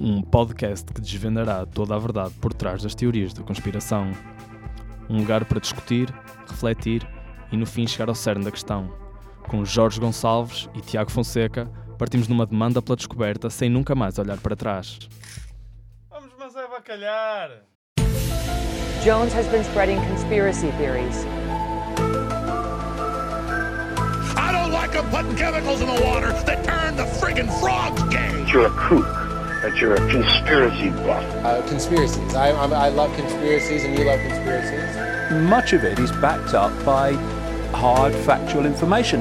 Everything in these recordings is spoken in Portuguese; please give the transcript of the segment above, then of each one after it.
um podcast que desvendará toda a verdade por trás das teorias da conspiração. Um lugar para discutir, refletir e no fim chegar ao cerne da questão. Com Jorge Gonçalves e Tiago Fonseca, partimos numa demanda pela descoberta sem nunca mais olhar para trás. Vamos, mas é bacalhar! Jones has been spreading conspiracy theories. I don't like them putting chemicals in the water that turn the friggin' frogs gay. you're a kook, that you're a conspiracy buff. Uh, conspiracies. I, I, I love conspiracies, and you love conspiracies. much of it is backed up by hard factual information.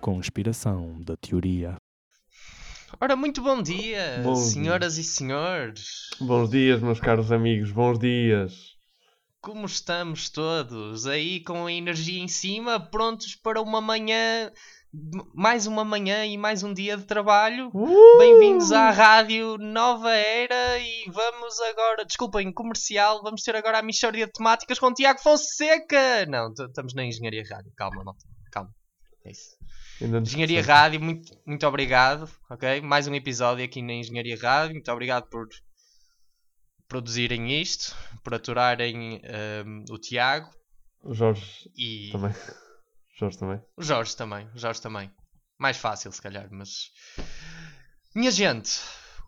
Conspiração da teoria. Ora, muito bom dia, Bom senhoras e senhores. Bons dias, meus caros amigos, bons dias. Como estamos todos? Aí com a energia em cima, prontos para uma manhã, mais uma manhã e mais um dia de trabalho. Uh! Bem-vindos à rádio Nova Era e vamos agora, desculpem, comercial, vamos ter agora a Michórdia de Temáticas com Tiago Fonseca. Não, estamos na Engenharia Rádio, calma, malta, calma. É isso. Engenharia. Rádio, muito, muito obrigado, ok? Mais um episódio aqui na Engenharia Rádio, muito obrigado por produzirem isto, por aturarem ehm, o Tiago O Jorge e também. Jorge também. o Jorge também, o Jorge também. Mais fácil, se calhar, mas... Minha gente,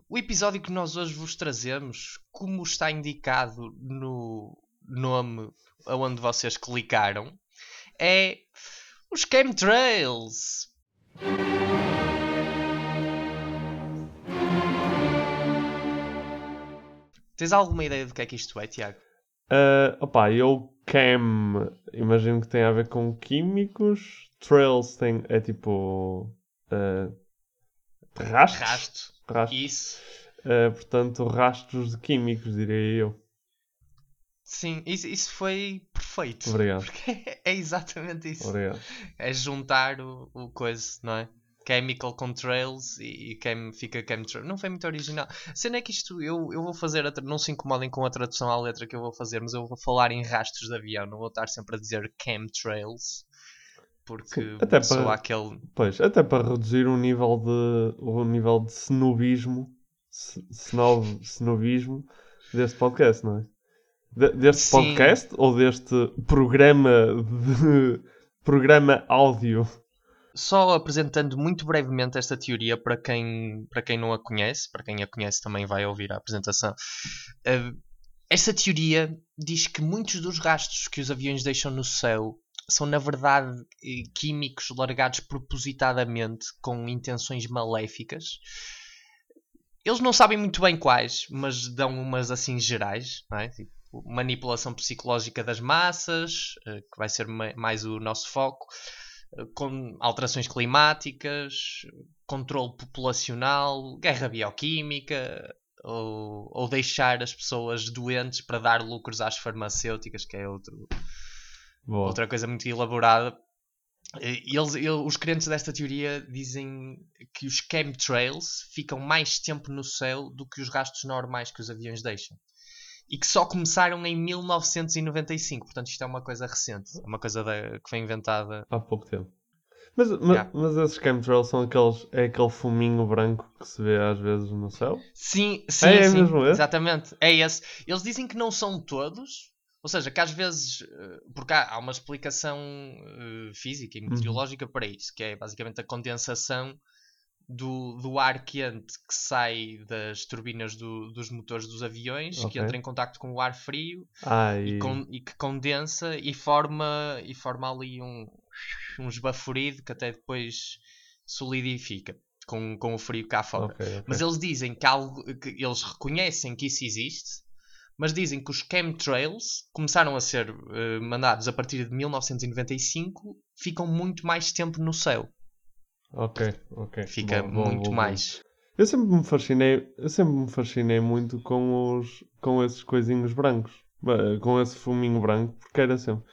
o episódio que nós hoje vos trazemos, como está indicado no nome aonde vocês clicaram, é os chemtrails. Tens alguma ideia do que é que isto é, Tiago? Uh, opa, eu chem, imagino que tem a ver com químicos. Trails tem, é tipo. Uh, rastros. Isso. Uh, portanto, rastros de químicos, diria eu. Sim, isso, isso foi perfeito. Obrigado. Porque é exatamente isso. Obrigado. É juntar o, o coisa, não é? Chemical Contrails e, e chem, fica chemtrail. Não foi muito original. A cena é que isto, eu, eu vou fazer, a não se incomodem com a tradução à letra que eu vou fazer, mas eu vou falar em rastros de avião, não vou estar sempre a dizer chemtrails. Porque Sim, até sou para- aquele. Pois, até para reduzir o nível de, o nível de snobismo, snob, snobismo deste podcast, não é? De- deste Sim. podcast ou deste programa de programa áudio? Só apresentando muito brevemente esta teoria para quem, para quem não a conhece, para quem a conhece também vai ouvir a apresentação. Eh, esta teoria diz que muitos dos rastros que os aviões deixam no céu são, na verdade, eh, químicos largados propositadamente com intenções maléficas. Eles não sabem muito bem quais, mas dão umas assim gerais, não é? Tipo, manipulação psicológica das massas, eh, que vai ser ma- mais o nosso foco com alterações climáticas, controle populacional, guerra bioquímica, ou, ou deixar as pessoas doentes para dar lucros às farmacêuticas, que é outro, Boa. outra coisa muito elaborada. Eles, ele- os crentes desta teoria dizem que os chemtrails ficam mais tempo no céu do que os rastros normais que os aviões deixam. E que só começaram em 1995. Portanto, isto é uma coisa recente. É uma coisa que foi inventada Há pouco tempo. Mas, mas, Yeah. mas esses chemtrails são aqueles. É aquele fuminho branco que se vê às vezes no céu? Sim, sim, É, é sim, mesmo esse? exatamente. É esse. Eles dizem que não são todos, ou seja, que às vezes, eh, porque há, uma explicação eh, física e Uhum. meteorológica para isso, que é basicamente a condensação do, do ar quente que sai das turbinas do- dos motores dos aviões, que Ok. entra em contacto com o ar frio Ah, e, e. con- e que condensa e forma, e forma ali um, um esbaforido que até depois solidifica com, com o frio cá fora. Ok, ok. Mas eles dizem que, algo, que eles reconhecem que isso existe, mas dizem que os chemtrails começaram a ser eh, mandados a partir de 1995, ficam muito mais tempo no céu. Ok, ok. Fica Bom, bom, muito bom, mais. Eu sempre me fascinei, eu sempre me fascinei muito com os com esses coisinhos brancos, com esse fuminho branco, porque era sempre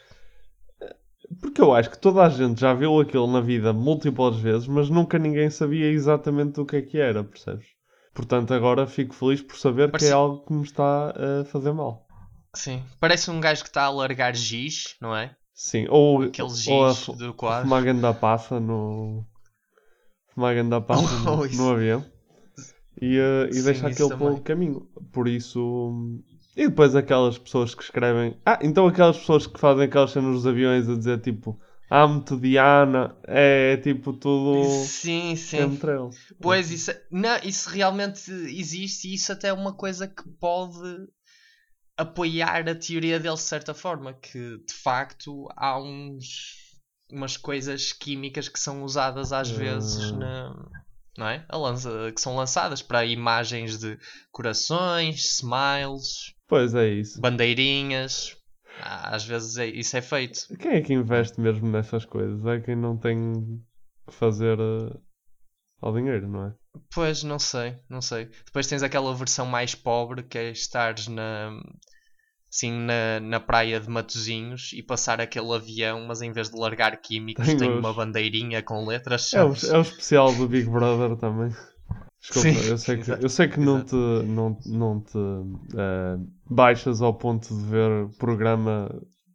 porque eu acho que toda a gente já viu aquilo na vida múltiplas vezes, mas nunca ninguém sabia exatamente o que é que era, percebes? Portanto, agora fico feliz por saber que Parece- é algo que me está a fazer mal. Sim. Parece um gajo que está a largar giz, não é? Sim, ou, Aquele giz ou a, do quadro. fumar da passa no Uma grande papo no, Oh, isso. no avião. E, eh, e Sim, deixa aquele pelo caminho. Por isso. E depois aquelas pessoas que escrevem. Ah, então aquelas pessoas que fazem aquelas cenas nos aviões a dizer tipo. Amo-te, Diana. É, tipo tudo. Sim, sim. chemtrails. Pois, isso, não, isso realmente existe e isso até é uma coisa que pode apoiar a teoria dele de certa forma, que de facto há uns, umas coisas químicas que são usadas às vezes Ah. na, não é? Lança, que são lançadas para imagens de corações, smiles, Pois é isso. bandeirinhas. Ah, Às vezes é- isso é feito. Quem é que investe mesmo nessas coisas? É quem não tem que fazer eh, ao dinheiro, não é? Pois, não sei, não sei. Depois tens aquela versão mais pobre que é estares na, assim, na, na praia de Matozinhos e passar aquele avião, mas em vez de largar químicos Tem tem uma bandeirinha com letras É o, é o especial do Big Brother também. Desculpa, Sim, eu sei que, eu sei que não te, não, não te eh, baixas ao ponto de ver programa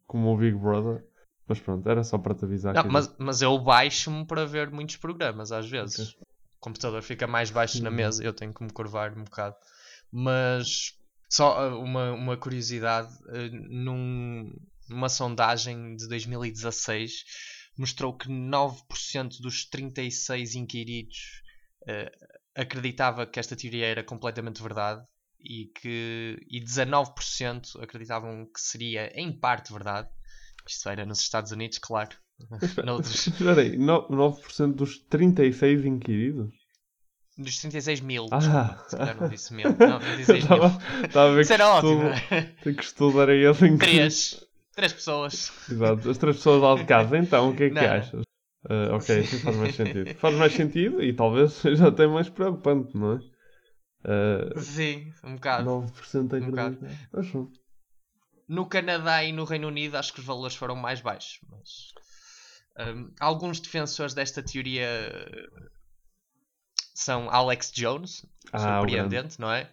como o Big Brother, mas pronto, era só para te avisar. Não, mas, mas eu baixo-me para ver muitos programas às vezes. Ok. O computador fica mais baixo na Uhum. mesa, eu tenho que me curvar um bocado. Mas só ah, uma, uma curiosidade, ah, num- numa sondagem de 2016 mostrou que 9% dos 36 inquiridos ah, acreditava que esta teoria era completamente verdade e que e 19% acreditavam que seria em parte verdade. Isto era nos Estados Unidos, claro. Noutros, Espera aí, no- 9% dos 36 inquiridos? Dos 36 mil. Ah. desculpa, se calhar não disse mil. Não, 36 mil. Estava a ver Isso era ótimo, é? que estudo era esse em que- Três. Três pessoas. Exato, as três pessoas lá de casa. Então, o que é que Não. achas? Ah, ok, sim, faz mais sentido. Faz mais sentido e talvez seja até mais preocupante, não é? Ah, Sim, um bocado. 9% Um bocado. pronto. No Canadá e no Reino Unido acho que os valores foram mais baixos. Mas, hum, alguns defensores desta teoria uh, são Alex Jones, Ah, surpreendente, não é?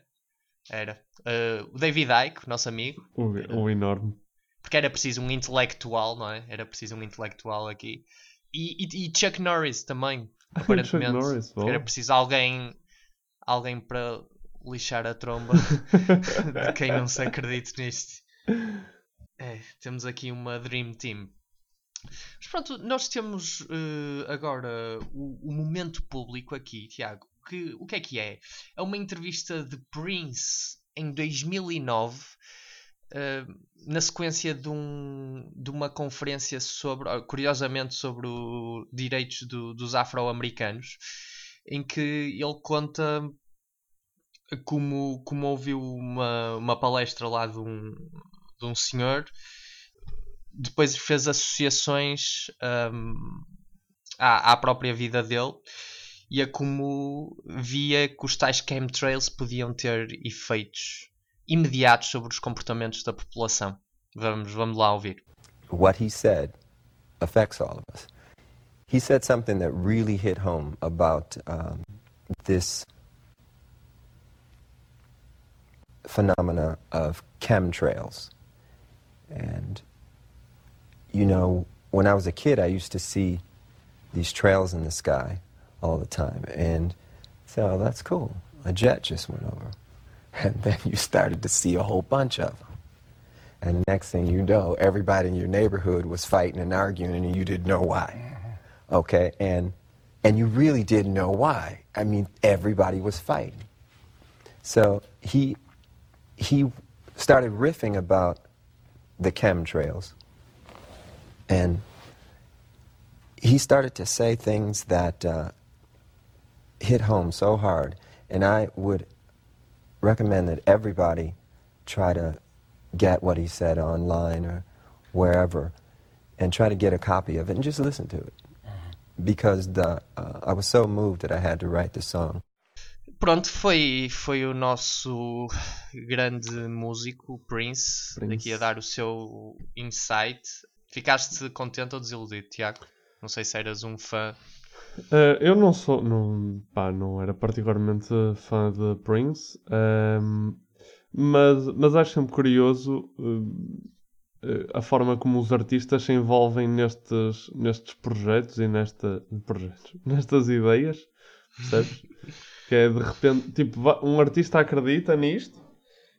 Era. Uh, o David Icke, nosso amigo, O, o enorme. porque era preciso um intelectual, não é? Era preciso um intelectual aqui. E, e- e Chuck Norris também, aparentemente. Chuck Norris, era preciso alguém, alguém para lixar a tromba de quem não se acredite nisto. É, temos aqui uma Dream Team. Mas pronto, nós temos eh, agora o, o momento público aqui, Tiago. Que, o que é que é? É uma entrevista de Prince em 2009, eh, na sequência de, um, de uma conferência sobre, ah, curiosamente, sobre os direitos do- dos afro-americanos, em que ele conta como, como ouviu uma, uma palestra lá de um, de um senhor, depois fez associações hum, à, à própria vida dele e a como via que os tais chemtrails podiam ter efeitos imediatos sobre os comportamentos da população. Vamos, vamos lá ouvir. what he said affects all of us. He said something that really hit home about um, this phenomena of chemtrails. And, you know, when I was a kid, I used to see these trails in the sky all the time. And say, oh, that's cool. A jet just went over. And then you started to see a whole bunch of them. And the next thing you know, everybody in your neighborhood was fighting and arguing, and you didn't know why. Mm-hmm. Okay, and and you really didn't know why. I mean, everybody was fighting. So he he started riffing about the chemtrails, and he started to say things that uh, hit home so hard. And I would recommend that everybody try to get what he said online or wherever and try to get a copy of it and just listen to it. Because the, uh, I was so moved that I had to write the song. Pronto, foi, foi o nosso grande músico, Prince, Prince. aqui a dar o seu insight. Ficaste contente ou desiludido, Tiago? Não sei se eras um fã. Eh, eu não sou, não, pá, não era particularmente fã de Prince, ehm, mas, mas acho sempre curioso eh, a forma como os artistas se envolvem nestes, nestes projetos e nesta, projetos, nestas ideias Percebes? que é de repente, tipo, um artista acredita nisto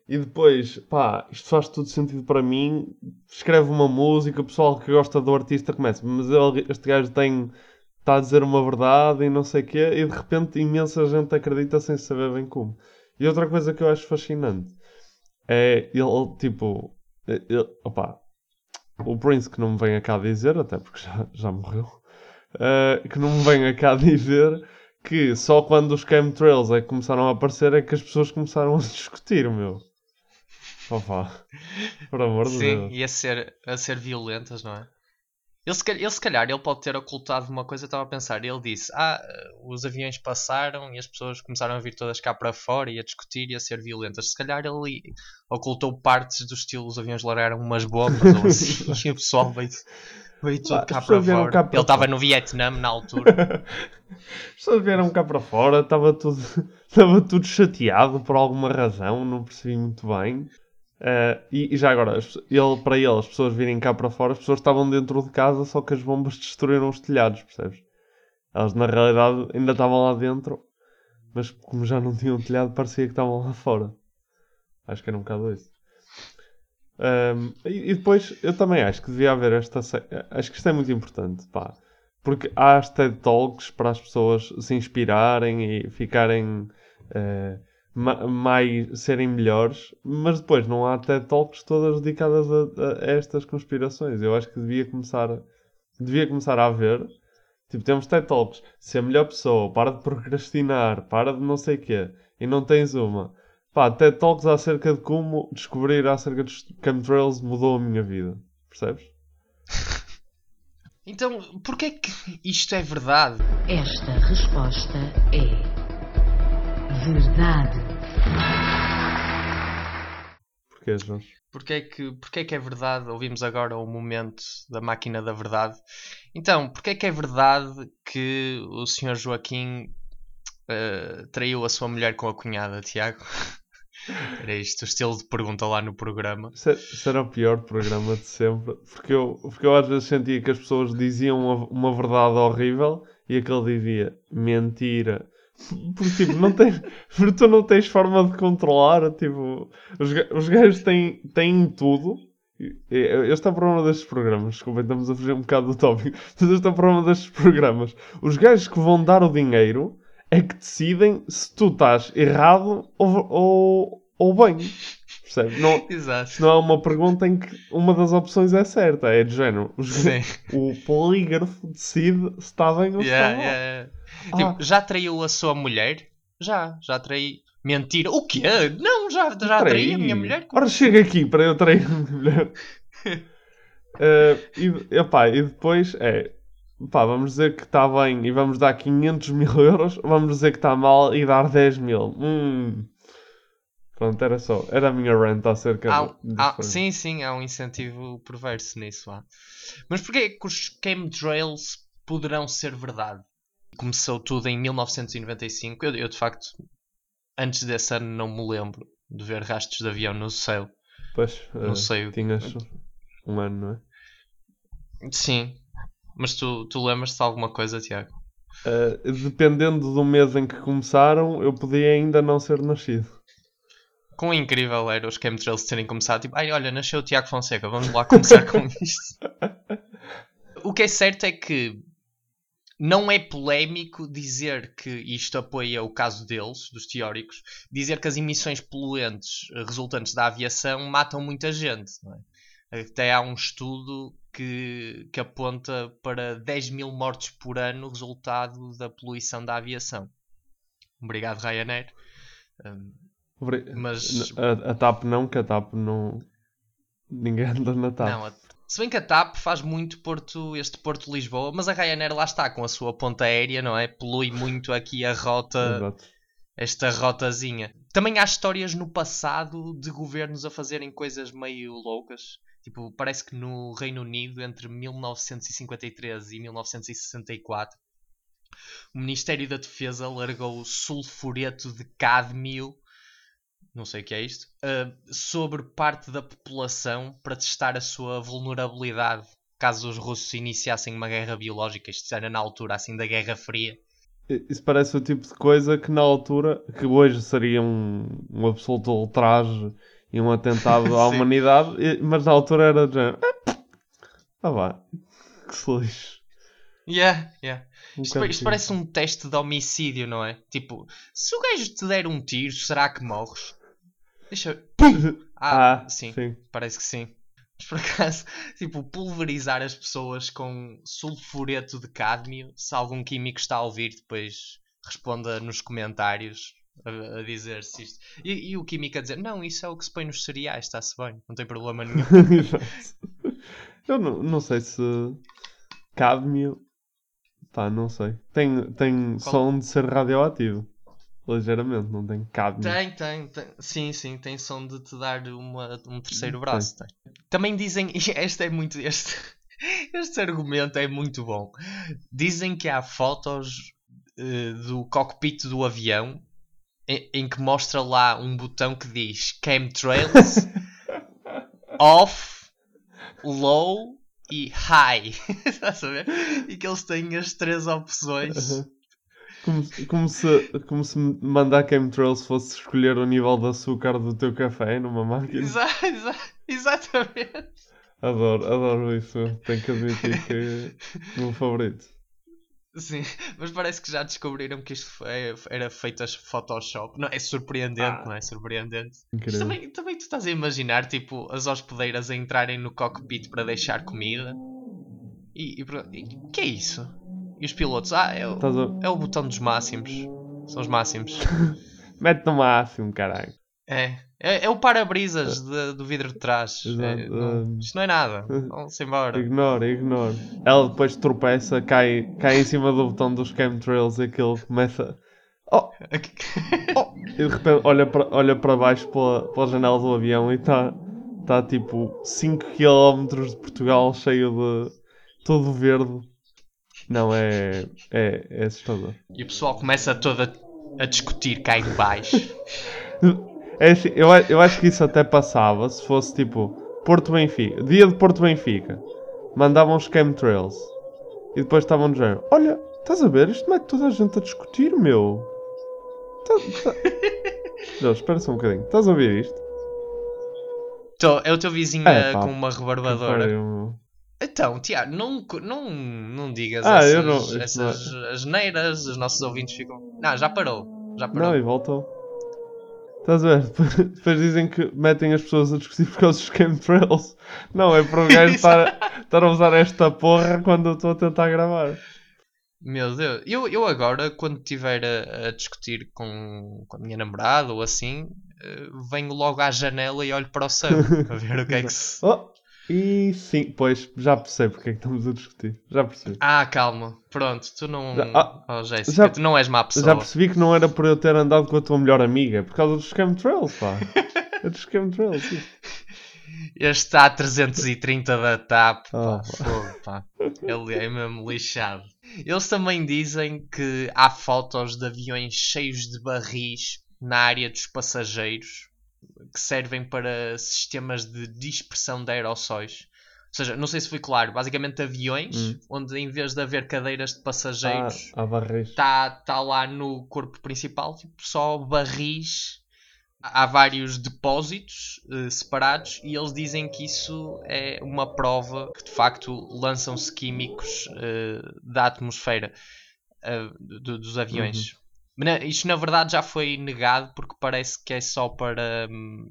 e depois, pá, isto faz tudo sentido para mim. Escreve uma música, o pessoal que gosta do artista começa, mas este gajo tem. Está a dizer uma verdade e não sei o quê, e de repente imensa gente acredita sem saber bem como. E outra coisa que eu acho fascinante é ele, tipo, ele, opá, o Prince que não me venha cá dizer, até porque já, já morreu, eh, que não me venha cá dizer que só quando os chemtrails é que começaram a aparecer é que as pessoas começaram a discutir, meu. Por amor de Sim, Deus. e a ser, a ser violentas, não é? Ele se, calhar, ele se calhar ele pode ter ocultado uma coisa, eu estava a pensar. Ele disse: Ah, os aviões passaram e as pessoas começaram a vir todas cá para fora e a discutir e a ser violentas. Se calhar ele ocultou partes do estilo: os aviões largaram umas bombas ou assim e o pessoal veio, veio tudo cá para fora. cá para ele estava no Vietnã na altura. As pessoas vieram cá para fora, estava tudo, estava tudo chateado por alguma razão, não percebi muito bem. Eh, e, e já agora, ele, para ele, as pessoas virem cá para fora, as pessoas estavam dentro de casa, só que as bombas destruíram os telhados, percebes? Elas na realidade ainda estavam lá dentro, mas como já não tinham telhado, parecia que estavam lá fora. Acho que era um bocado isso. Ahm, e, e depois, eu também acho que devia haver esta. Acho que isto é muito importante, pá. Porque há as TED Talks para as pessoas se inspirarem e ficarem. eh, ma- mais. serem melhores, mas depois não há TED Talks todas dedicadas a, a estas conspirações. Eu acho que devia começar. devia começar a haver. Tipo, temos TED Talks, ser a melhor pessoa, para de procrastinar, para de não sei o quê, e não tens uma. Pá, TED Talks acerca de como descobrir acerca dos chemtrails mudou a minha vida. Percebes? Então, porquê é que isto é verdade? Esta resposta é verdade. Porquê, Jorge? Porquê é, que, porquê é que é verdade? Ouvimos agora o momento da máquina da verdade. Então, porquê é que é verdade que o Sr. Joaquim eh, traiu a sua mulher com a cunhada, Tiago? Era isto, o estilo de pergunta lá no programa. Era o pior programa de sempre. Porque eu, porque eu às vezes sentia que as pessoas diziam uma, uma verdade horrível e aquele dizia mentira. Porque tipo, não tens, porque tu não tens forma de controlar. Tipo, os, os gajos têm, têm tudo. Este é o problema destes programas. Desculpem, estamos a fugir um bocado do tópico. Mas este é o problema destes programas. Os gajos que vão dar o dinheiro é que decidem se tu estás errado ou, ou, ou bem. Percebes? Não, Exato. se não é uma pergunta em que uma das opções é certa. É de género. Sim. O polígrafo decide se está bem ou se Yeah, está mal. yeah, yeah. Ah. Tipo, já traiu a sua mulher? Já, já traí. Mentira. O quê? Não, já, já traí a minha mulher. Ora, chega aqui para eu trair a minha mulher. Eh, e, epá, e depois é. Pá, vamos dizer que está bem e vamos dar 500 mil euros. Vamos dizer que está mal e dar 10 mil. Hum. Pronto, era só. Era a minha rant acerca Há- há- sim, sim, há um incentivo perverso nisso. Há. Mas porquê é que os chemtrails poderão ser verdade? Começou tudo em 1995. Eu, eu, de facto, antes desse ano, não me lembro de ver rastros de avião no céu. Pois, Não eh, sei Tinhas um ano, não é? Sim, mas tu, tu lembras-te de alguma coisa, Tiago? Uh, dependendo do mês em que começaram, eu podia ainda não ser nascido. Quão incrível era os chemtrails terem começado, tipo, ai olha, nasceu o Tiago Fonseca, vamos lá começar com isto. O que é certo é que não é polémico dizer que isto apoia o caso deles, dos teóricos, dizer que as emissões poluentes resultantes da aviação matam muita gente. É? Até há um estudo que, que aponta para 10 mil mortes por ano resultado da poluição da aviação. Obrigado, Ryanair. Um, Obri- Mas- A, a TAP não, que a TAP não. Ninguém anda na TAP. Não, a- se bem que a TAP faz muito Porto, este Porto de Lisboa, mas a Ryanair lá está com a sua ponta aérea, não é? Polui muito aqui a rota, Exato. esta rotazinha. Também há histórias no passado de governos a fazerem coisas meio loucas. Tipo, parece que no Reino Unido, entre 1953 e 1964, o Ministério da Defesa largou sulfureto de cádmio não sei o que é isto, uh, sobre parte da população para testar a sua vulnerabilidade caso os russos iniciassem uma guerra biológica. Isto era na altura assim da Guerra Fria. Isso parece o tipo de coisa que na altura, que hoje seria um, um absoluto ultraje e um atentado à humanidade, mas na altura era de género. Ah, vá, que se. Yeah, yeah. Um Isto, isto parece um teste de homicídio, não é? Tipo, se o gajo te der um tiro, será que morres? Deixa eu... Pum! Ah, Ah, sim, sim. parece que sim. Mas por acaso, tipo, pulverizar as pessoas com sulfureto de cádmio, se algum químico está a ouvir, depois responda nos comentários a, a dizer se isto. E, e o químico a dizer: Não, isso é o que se põe nos cereais, está-se bem, não tem problema nenhum. Eu não, não sei se. Cádmio. Pá, não sei. Tem, tem Qual- som de ser radioativo. Ligeiramente, não tem cádmio. Tem, tem, tem. Sim, sim, tem som de te dar uma, um terceiro Tem. braço. Tem. Também dizem, e este é muito. Este, este argumento é muito bom. Dizem que há fotos eh, do cockpit do avião em, em que mostra lá um botão que diz chemtrails, off, low e high. Estás a ver? E que eles têm as três opções. Aham. Como, se- como, se, como se mandar chemtrails fosse escolher o nível de açúcar do teu café numa máquina. Exa exa exatamente. Adoro, adoro isso. Tenho que admitir que é o meu favorito. Sim, mas parece que já descobriram que isto foi- era feito a Photoshop. Não, é surpreendente, Ah. não é? Surpreendente. Mas também, também tu estás a imaginar, tipo, as hospedeiras a entrarem no cockpit para deixar comida e, e, e o que é isso? E os pilotos, ah, é o, a- é o botão dos máximos. São os máximos. Mete no máximo, caralho. É, é, é o para-brisas do vidro de trás. É, não- isto não é nada. Vamos embora. Ignora, ignora. Ela depois tropeça, cai, cai em cima do botão dos chemtrails e aquilo começa. Oh! oh! E de repente olha para, olha para baixo pela, pela janela do avião e está tá, tipo 5 km de Portugal cheio de. todo verde. Não, é. é, é assustador. E o pessoal começa todo a, a discutir cá em baixo. É assim, eu, eu acho que isso até passava se fosse tipo Porto Benfica, dia de Porto Benfica, mandavam os chemtrails e depois estavam no género: Olha, estás a ver? Isto mete toda a gente a discutir, meu. Tá, tá... Jorge, espera só um bocadinho, estás a ouvir isto? Tô, é o teu vizinho É, eh, pá, com uma rebarbadora. Então, Tiago, não, não, não digas Ah, essas, não- essas asneiras, os nossos ouvintes ficam. Não, já parou. Já parou. Não, e voltou. Estás a ver? Depois, dizem que metem as pessoas a discutir por causa dos chemtrails. Não, é para o gajo estar, estar a usar esta porra quando eu estou a tentar gravar. Meu Deus, eu, eu agora, quando estiver a, a discutir com, com a minha namorada ou assim, eh, venho logo à janela e olho para o céu para ver o que é que se. Oh, e sim, pois, já percebo porque é que estamos a discutir. Já percebi. Ah, calma, pronto, tu não. Já- ah, oh, Jéssica, já- tu não és má pessoa. Já percebi que não era por eu ter andado com a tua melhor amiga, por causa dos chemtrails, pá. É dos chemtrails, sim. Este A330 da TAP, pá, pá. fogo, pá. Ele é mesmo lixado. Eles também dizem que há fotos de aviões cheios de barris na área dos passageiros que servem para sistemas de dispersão de aerossóis. Ou seja, não sei se foi claro, basicamente aviões Hum. onde em vez de haver cadeiras de passageiros Ah, há barris. está tá lá no corpo principal, tipo, só barris. Há vários depósitos eh, separados e eles dizem que isso é uma prova que de facto lançam-se químicos eh, da atmosfera eh, do- dos aviões. Na- Isto na verdade já foi negado porque parece que é só para, hum,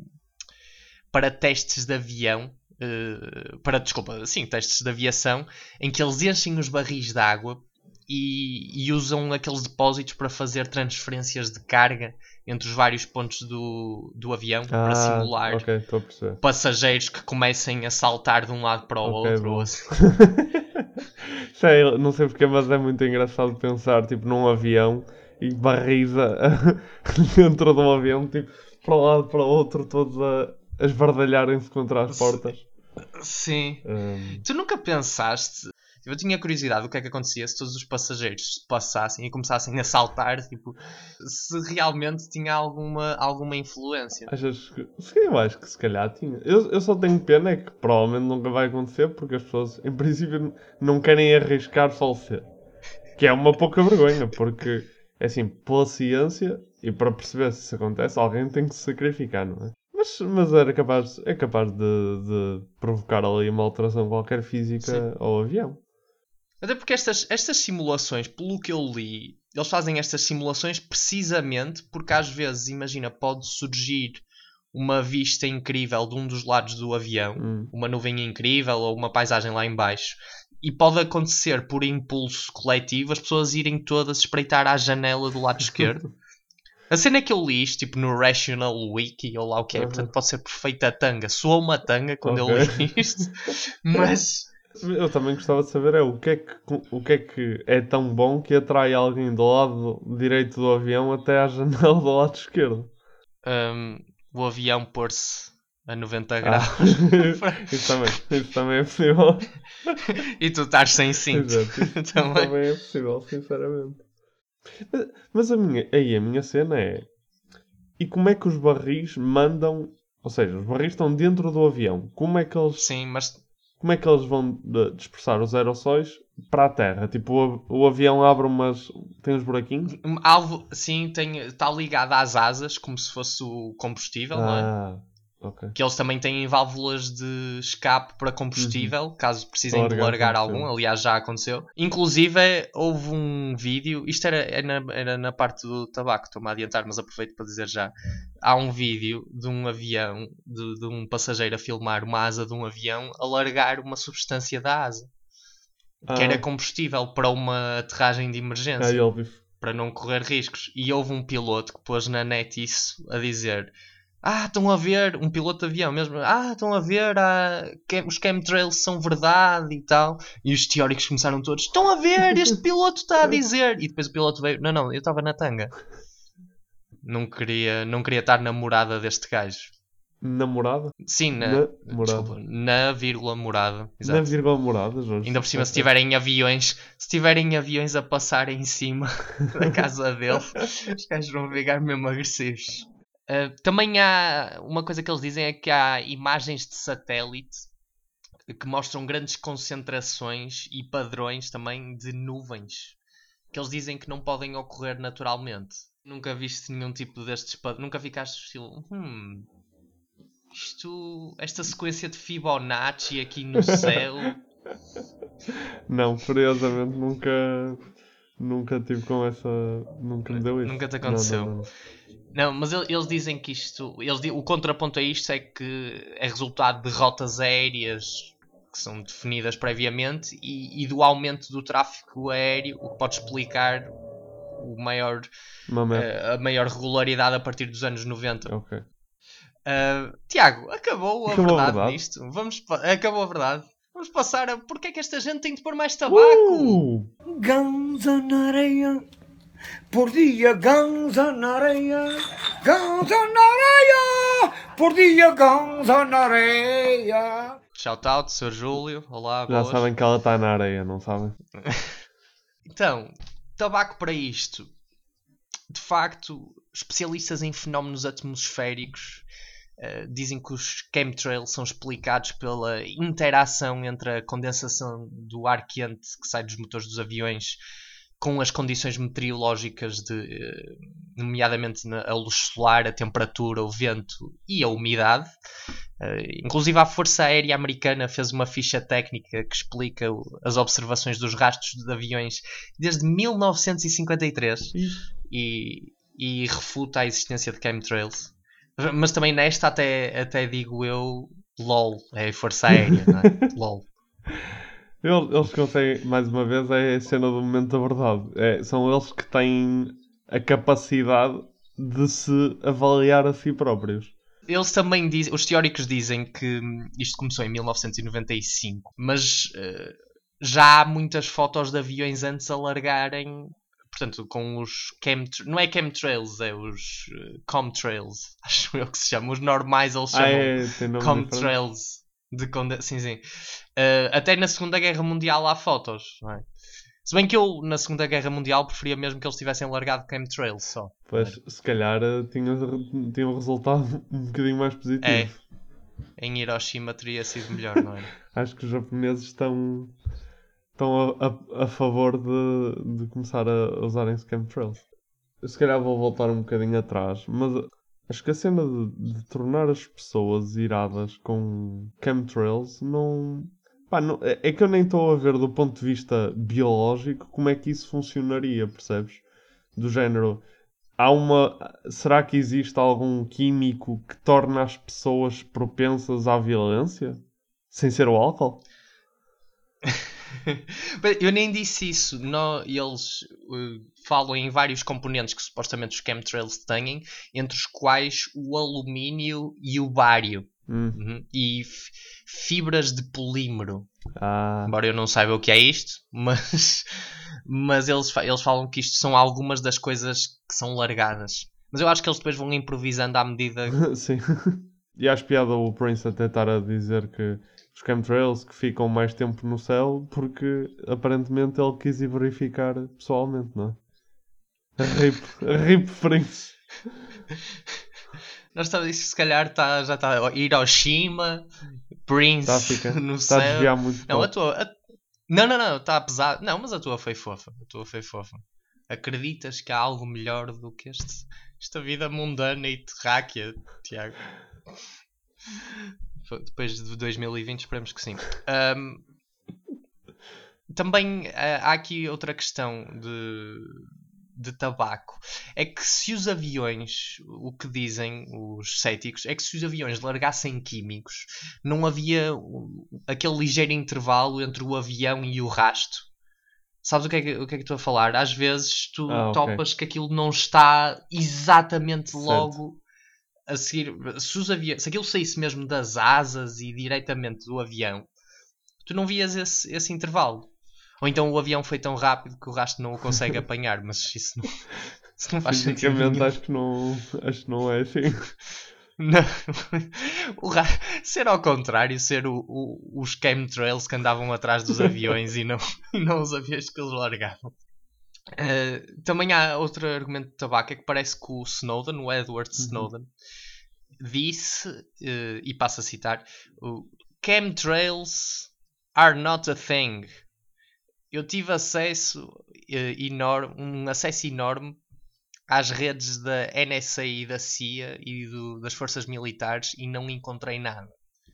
para testes de avião. eh, para, desculpa, sim, testes de aviação em que eles enchem os barris de água e, e usam aqueles depósitos para fazer transferências de carga entre os vários pontos do, do avião para Ah, simular ok, estou a perceber. passageiros que comecem a saltar de um lado para o Ok, outro. assim. sei, não sei porque, mas é muito engraçado pensar tipo, num avião e barriza dentro de um avião, tipo, para um lado para o outro, todos a, a esbardalharem-se contra as portas. Sim. Hum, Tu nunca pensaste. Eu tinha curiosidade do que é que acontecia se todos os passageiros se passassem e começassem a saltar, tipo, se realmente tinha alguma, alguma influência. achas que. Se eu acho que se calhar tinha. Eu, eu só tenho pena é que provavelmente nunca vai acontecer porque as pessoas, em princípio, não querem arriscar falecer. Que é uma pouca vergonha, porque, é assim, pela ciência e para perceber se isso acontece, alguém tem que se sacrificar, não é? Mas, mas era capaz, é capaz de, de provocar ali uma alteração qualquer física Sim. ao avião. Até porque estas, estas simulações, pelo que eu li, eles fazem estas simulações precisamente porque às vezes, imagina, pode surgir uma vista incrível de um dos lados do avião, Hum. uma nuvem incrível ou uma paisagem lá em baixo. E pode acontecer por impulso coletivo as pessoas irem todas espreitar à janela do lado esquerdo. A cena que eu li isto, tipo no Rational Wiki ou lá o que é, Uhum. portanto pode ser perfeita tanga. Soou uma tanga quando eu Ok. li isto, mas Eu também gostava de saber é o que é que, o que é que é tão bom que atrai alguém do lado direito do avião até à janela do lado esquerdo. hum, o avião pôr-se a 90 Ah, graus isso, também, isso também é possível. e tu estás sem cinto. Exato, isso Também. também é possível, sinceramente. Mas- Mas a minha, aí a minha cena é. E como é que os barris mandam. Ou seja, os barris estão dentro do avião. Como é que eles, Sim, mas como é que eles vão dispersar os aerossóis para a terra? Tipo, o, av- o avião abre umas. tem uns buraquinhos? alvo, sim, tem, está ligado às asas como se fosse o combustível, não é? Ah, ok. Que eles também têm válvulas de escape para combustível, caso precisem Para de largar largar algum. Aliás, já aconteceu. Inclusive, houve um vídeo. Isto era, era, na, era na parte do tabaco, estou-me a adiantar, mas aproveito para dizer já. Há um vídeo de um avião, de, de um passageiro a filmar uma asa de um avião a largar uma substância da asa. Ah, Que era combustível para uma aterragem de emergência ah, óbvio. para não correr riscos. E houve um piloto que pôs na net isso a dizer: Ah, estão a ver, um piloto de avião mesmo, ah, estão a ver, ah, que- os chemtrails são verdade e tal. E os teóricos começaram todos: Estão a ver, este piloto está a dizer. E depois o piloto veio: Não, não, eu estava na tanga. Não queria, não queria estar namorada deste gajo. Namorada? Sim, na, Na desculpa, na vírgula morada. Exato. Na vírgula morada, Jorge. Ainda por cima, se tiverem aviões, se tiverem aviões a passar em cima da casa dele, os gajos vão ficar mesmo agressivos. Uh, também há uma coisa que eles dizem é que há imagens de satélite que mostram grandes concentrações e padrões também de nuvens que eles dizem que não podem ocorrer naturalmente. Nunca viste nenhum tipo destes padrões, nunca ficaste estilo, hum, isto, esta sequência de Fibonacci aqui no céu. Não, curiosamente nunca. Nunca tive com essa. Nunca me deu isso. Nunca te Não, não, aconteceu. não, não. Não, mas ele- eles dizem que isto. Eles, o contraponto a isto é que é resultado de rotas aéreas que são definidas previamente e, e do aumento do tráfego aéreo, o que pode explicar o maior, eh, a maior regularidade a partir dos anos 90. Ok. Ah, Tiago, acabou a Acabou a verdade, verdade? nisto. Vamos, acabou a verdade. Vamos passar a porque é que esta gente tem de pôr mais tabaco? Uh! Na areia, por dia ganza na areia, ganza na areia, por dia ganza na areia. Shout out, Sr. Júlio. Olá, Já boas. sabem que ela está na areia, não sabem? Então, tabaco para isto. De facto, especialistas em fenómenos atmosféricos eh, dizem que os chemtrails são explicados pela interação entre a condensação do ar quente que sai dos motores dos aviões com as condições meteorológicas, de, eh, nomeadamente na- a luz solar, a temperatura, o vento e a umidade. Eh, inclusive a Força Aérea Americana fez uma ficha técnica que explica o- as observações dos rastros de aviões desde 1953 e, e refuta a existência de chemtrails. Mas também nesta até, até digo eu, LOL, é a Força Aérea, não é? LOL. Eles, eles conseguem, mais uma vez, é a cena do momento da verdade. É, são eles que têm a capacidade de se avaliar a si próprios. Eles também dizem, os teóricos dizem que hum, isto começou em 1995, mas eh, já há muitas fotos de aviões antes a largarem, portanto, com os chemtrails, não é chemtrails, é os eh, comtrails, acho eu que se chama, os normais eles Ah, chamam é, nome diferente. comtrails de conde... sim, sim. Eh, até na Segunda Guerra Mundial há fotos, não é? Se bem que eu, na Segunda Guerra Mundial, preferia mesmo que eles tivessem largado chemtrails só. Pois, se calhar eh, tinha, tinha um resultado um bocadinho mais positivo. É. Em Hiroshima teria sido melhor, não é? Acho que os japoneses estão, estão a, a, a favor de, de começar a usarem-se chemtrails. Se calhar vou voltar um bocadinho atrás, mas acho que a cena de, de tornar as pessoas iradas com chemtrails não. Pá, não é, é que eu nem estou a ver do ponto de vista biológico como é que isso funcionaria, percebes? Do género. Há uma. Será que existe algum químico que torna as pessoas propensas à violência? Sem ser o álcool? Eu nem disse isso. Eles uh, falam em vários componentes que supostamente os chemtrails têm, entre os quais o alumínio e o bário. Hum. Uhum. E fibras de polímero. Ah, Embora eu não saiba o que é isto, mas, mas eles, eles falam que isto são algumas das coisas que são largadas. Mas eu acho que eles depois vão improvisando à medida. sim. E acho piada o Prince até estar a dizer que os chemtrails que ficam mais tempo no céu porque aparentemente ele quis ir verificar pessoalmente, não é? Rip, rip Prince. Nós estamos, isso se calhar tá, já está Hiroshima, Prince Está a ficar. no Está a céu. desviar muito. Não, a tua. a- Não, não, não, está pesado. Não, mas a tua foi fofa. A tua foi fofa. Acreditas que há algo melhor do que este, esta vida mundana e terráquea, Tiago? Depois de 2020, esperemos que sim. Ahm, também ah, há aqui outra questão de, de tabaco. É que se os aviões, o que dizem os céticos, é que se os aviões largassem químicos, não havia um- aquele ligeiro intervalo entre o avião e o rasto. Sabes o que é que, o que, é que estou a falar? Às vezes tu Ah, topas que aquilo não está exatamente Certo. logo a seguir. Se, os se aquilo saísse mesmo das asas e diretamente do avião, tu não vias esse, esse intervalo. Ou então o avião foi tão rápido que o rastro não o consegue apanhar, mas isso não, isso não faz sentido. Nenhum. acho que não, acho que não é assim. Não. O ra- Ser ao contrário, ser o, o- os chemtrails que andavam atrás dos aviões e não, e não os aviões que eles largavam. Eh, também há outro argumento de tabaco, é que parece que o Snowden, o Edward Snowden, disse, eh, e passo a citar, o chemtrails are not a thing. Eu tive acesso eh, enorme, um acesso enorme às redes da NSA e da CIA e do- das forças militares e não encontrei nada.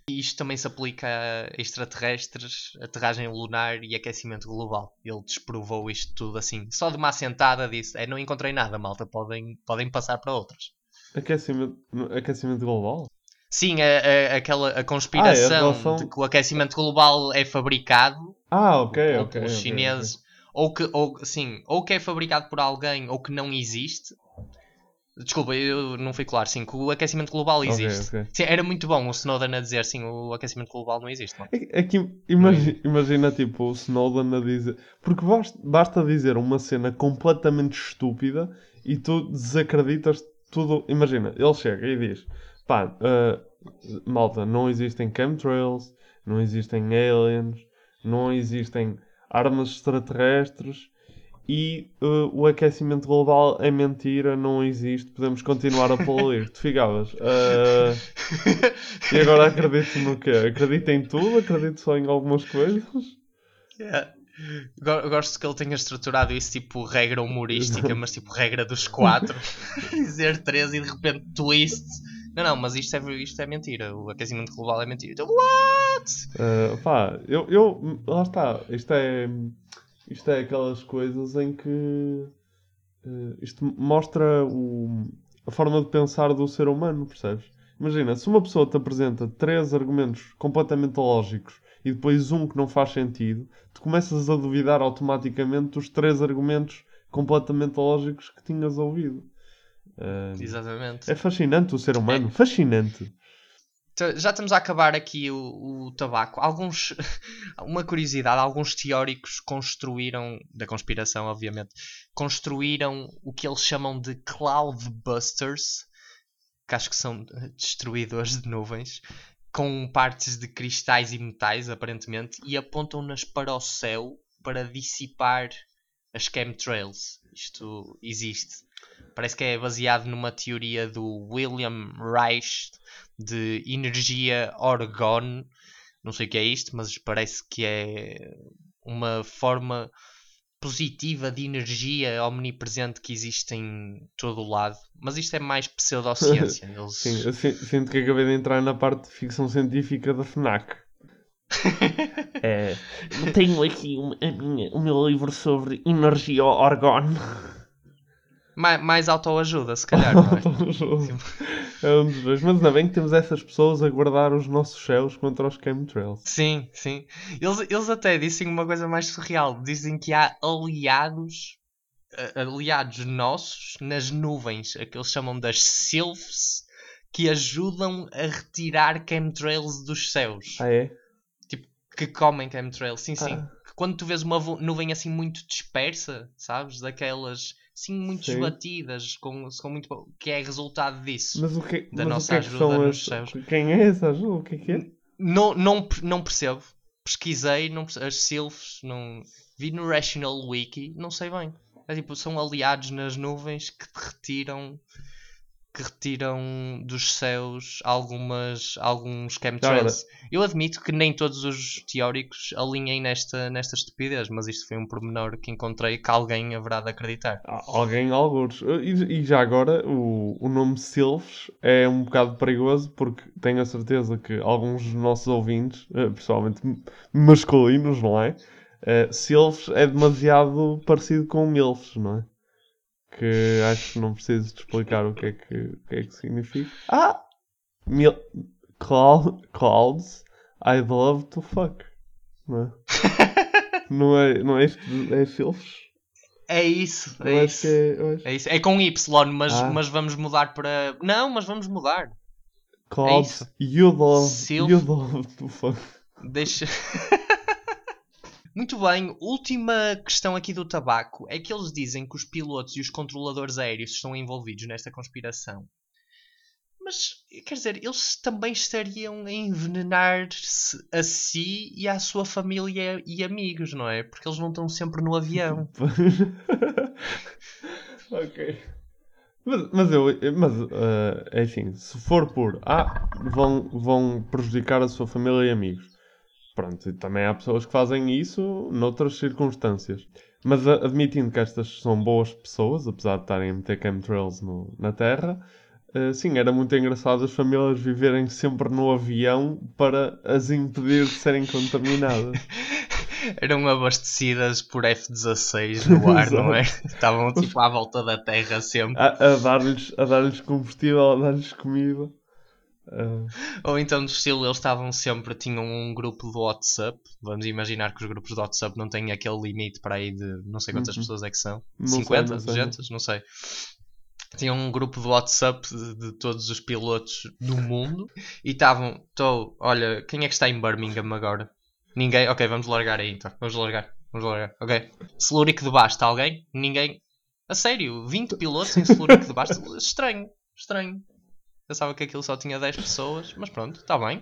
E isto também se aplica a extraterrestres, aterragem lunar e aquecimento global. Ele desprovou isto tudo assim. Só de uma assentada disse: é, não encontrei nada, malta, podem, podem passar para outras. Aquecimento, aquecimento global? Sim, a, a- aquela a conspiração relação- de que o aquecimento global é fabricado Ah, ok, ou ok. pelos ok, chineses, ou que, ou, sim, ou que é fabricado por alguém ou que não existe. Desculpa, eu não fui claro, sim, que o aquecimento global existe. ok. Sim, era muito bom o Snowden a dizer, sim, o aquecimento global não existe. É, é que imagi- imagina tipo o Snowden a dizer. Porque basta, basta dizer uma cena completamente estúpida e tu desacreditas tudo. Imagina, ele chega e diz: pá, ah, malta, não existem chemtrails, não existem aliens, não existem armas extraterrestres e ah, o aquecimento global é mentira, não existe, podemos continuar a poluir. tu ficavas. ah, e agora acredito no quê? Acredito em tudo? Acredito só em algumas coisas? Yeah. Go- Gosto que ele tenha estruturado isso tipo regra humorística, mas tipo regra dos quatro. Dizer três e de repente twist. Não, não, mas isto é, isto é mentira. O aquecimento global é mentira. Então, what? Ah, pá, eu, eu. Lá está. Isto é. Isto é aquelas coisas em que. eh, isto mostra o, a forma de pensar do ser humano, percebes? Imagina, se uma pessoa te apresenta três argumentos completamente lógicos e depois um que não faz sentido, tu começas a duvidar automaticamente dos três argumentos completamente lógicos que tinhas ouvido. Ah, Exatamente. é fascinante o ser humano, fascinante. Então, Já estamos a acabar aqui o, o tabaco. Alguns, uma curiosidade, alguns teóricos construíram, da conspiração obviamente, construíram o que eles chamam de cloudbusters, que acho que são destruidores de nuvens, com partes de cristais e metais, aparentemente, e apontam-nas para o céu para dissipar as chemtrails. Isto existe. Parece que é baseado numa teoria do William Reich de energia orgone. Não sei o que é isto, mas parece que é uma forma positiva de energia omnipresente que existe em todo o lado. Mas isto é mais pseudociência. Eles... Sim, eu si- sinto que acabei de entrar na parte de ficção científica da FNAC. é, tenho aqui um- a minha- o meu livro sobre energia orgone. Mais, mais autoajuda, se calhar, não é? é um dos dois. Mas ainda bem que temos essas pessoas a guardar os nossos céus contra os chemtrails. Sim, sim. Eles, eles até dizem uma coisa mais surreal. Dizem que há aliados, eh, aliados nossos nas nuvens, a que eles chamam das sylphs, que ajudam a retirar chemtrails dos céus. Ah, é? Tipo, que comem chemtrails. Sim, sim. Ah. Que Quando tu vês uma nuvem assim muito dispersa, sabes? Daquelas assim muito Sim. esbatidas, com, com muito, que é resultado disso. Mas o que, da mas o nossa que é que ajuda as-. Quem é essa ajuda? O que é que é? Não, não, não percebo. Pesquisei, não perce- as sylphs, não... vi no Rational Wiki, não sei bem. É tipo, são aliados nas nuvens que te retiram que retiram dos céus algumas, alguns chemtrails. Eu admito que nem todos os teóricos alinhem nesta, nesta estupidez, mas isto foi um pormenor que encontrei que alguém haverá de acreditar. Alguém, alguns. E, e já agora, o, o nome Sylphs é um bocado perigoso porque tenho a certeza que alguns dos nossos ouvintes, pessoalmente m- masculinos, não é? Uh, Sylphs é demasiado parecido com Milfs, não é? Que acho que não preciso de explicar o que é que, o que, é que significa. Ah! Mil cloud, clouds I'd love to fuck. Não é? não é, não é, isto- é? É isso, é isso. é- É isso. É com Y, mas, Ah. mas vamos mudar para. Não, mas vamos mudar. Clouds, É isso. you love, you love to fuck. Deixa. Muito bem, última questão aqui do tabaco é que eles dizem que os pilotos e os controladores aéreos estão envolvidos nesta conspiração. Mas, quer dizer, eles também estariam a envenenar-se a si e à sua família e amigos, não é? Porque eles não estão sempre no avião. ok. Mas, mas eu, mas eh, é assim, se for por ah, vão, vão prejudicar a sua família e amigos. Pronto, e também há pessoas que fazem isso noutras circunstâncias. Mas a- admitindo que estas são boas pessoas, apesar de estarem a meter chemtrails no, na Terra, eh, sim, era muito engraçado as famílias viverem sempre no avião para as impedir de serem contaminadas. Eram abastecidas por F-16 no ar, não é? Estavam tipo à volta da Terra sempre. a, a dar-lhes a dar-lhes combustível, a dar-lhes comida. Ah, Ou então, do estilo, eles estavam sempre, tinham um grupo do WhatsApp. Vamos imaginar que os grupos do WhatsApp não têm aquele limite para aí de não sei quantas Uhum. pessoas é que são. Não sei, 50, não sei. 200, não sei. Tinham um grupo do WhatsApp de, de todos os pilotos do mundo e estavam, tô, olha, quem é que está em Birmingham agora? Ninguém? Ok, vamos largar aí então. Vamos largar, vamos largar. Ok. Celúrico de baixo, está alguém? Ninguém? A sério, 20 pilotos em Celúrico de baixo? Estranho, estranho. Pensava que aquilo só tinha 10 pessoas, mas pronto, está bem.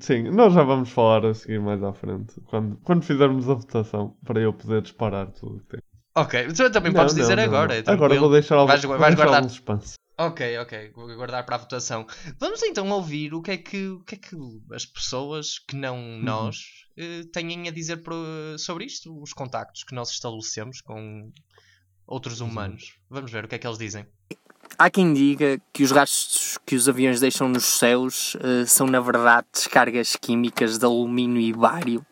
sim, nós já vamos falar a seguir mais à frente. Quando, quando fizermos a votação, para eu poder disparar tudo o que tem. Ok, tu também Não, podes não, dizer não, agora. é Agora vou deixar algum, vais, vou vais deixar guardar. algum suspense. Ok, ok, vou guardar para a votação. Vamos então ouvir o que é que, o que, é que as pessoas que não Uhum. nós eh, têm a dizer sobre isto, os contactos que nós estabelecemos com outros humanos. Vamos ver o que é que eles dizem. Há quem diga que os rastros que os aviões deixam nos céus eh, são, na verdade, descargas químicas de alumínio e bário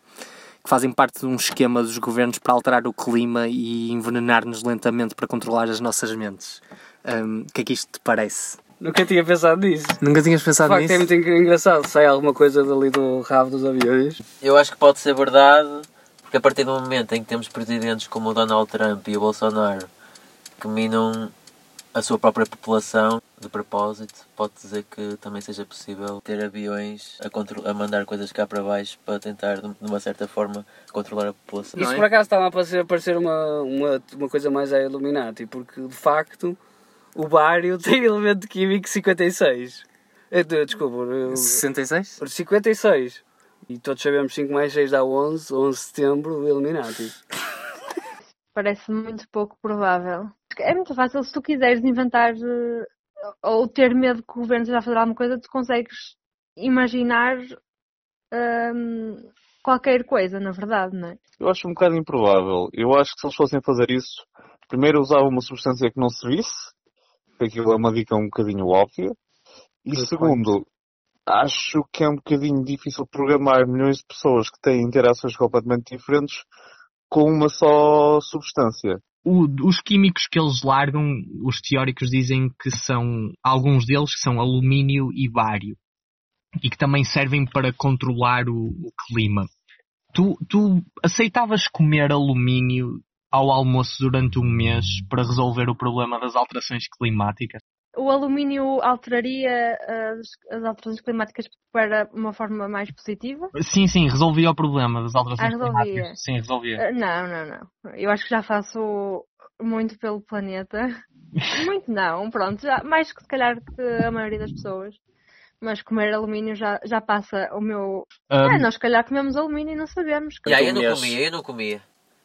que fazem parte de um esquema dos governos para alterar o clima e envenenar-nos lentamente para controlar as nossas mentes. O que é que isto te parece? Nunca tinha pensado nisso. Nunca tinhas pensado de facto, nisso? é muito engra- engraçado. Sai alguma coisa dali do rabo dos aviões. Eu acho que pode ser verdade, porque a partir do momento em que temos presidentes como o Donald Trump e o Bolsonaro que minam a sua própria população de propósito, pode dizer que também seja possível ter aviões a, a mandar coisas cá para baixo para tentar, de uma certa forma, controlar a população. Isso por acaso estava a parecer, a parecer uma, uma, uma coisa mais a Illuminati, porque de facto o bário tem elemento químico 56. Eh, de- Desculpa, eu- 66? 56. E todos sabemos 5 mais 6 dá 11, 11 de setembro, o Illuminati. Parece muito pouco provável. É muito fácil, se tu quiseres inventar eh, ou ter medo que o governo esteja a fazer alguma coisa, tu consegues imaginar hum, qualquer coisa, na verdade, não é? Eu acho um bocado improvável. Eu acho que se eles fossem fazer isso, primeiro usavam uma substância que não se visse, que aquilo é uma dica um bocadinho óbvia. E segundo, acho que é um bocadinho difícil programar milhões de pessoas que têm interações completamente diferentes com uma só substância. O- os químicos que eles largam, os teóricos dizem que são, alguns deles que são alumínio e bário. E que também servem para controlar o, o clima. Tu, tu aceitavas comer alumínio ao almoço durante um mês para resolver o problema das alterações climáticas? O alumínio alteraria as, as alterações climáticas para uma forma mais positiva? Sim, sim, resolvia o problema das Ah, alterações resolvia. climáticas. Sim, resolvia. Ah, Não, não, não. Eu acho que já faço muito pelo planeta. muito não, pronto. Já, mais que se calhar que a maioria das pessoas. Mas comer alumínio já, já passa o meu. Ah. É, nós se calhar comemos alumínio e não sabemos. Já, eu não comia, eu não comia.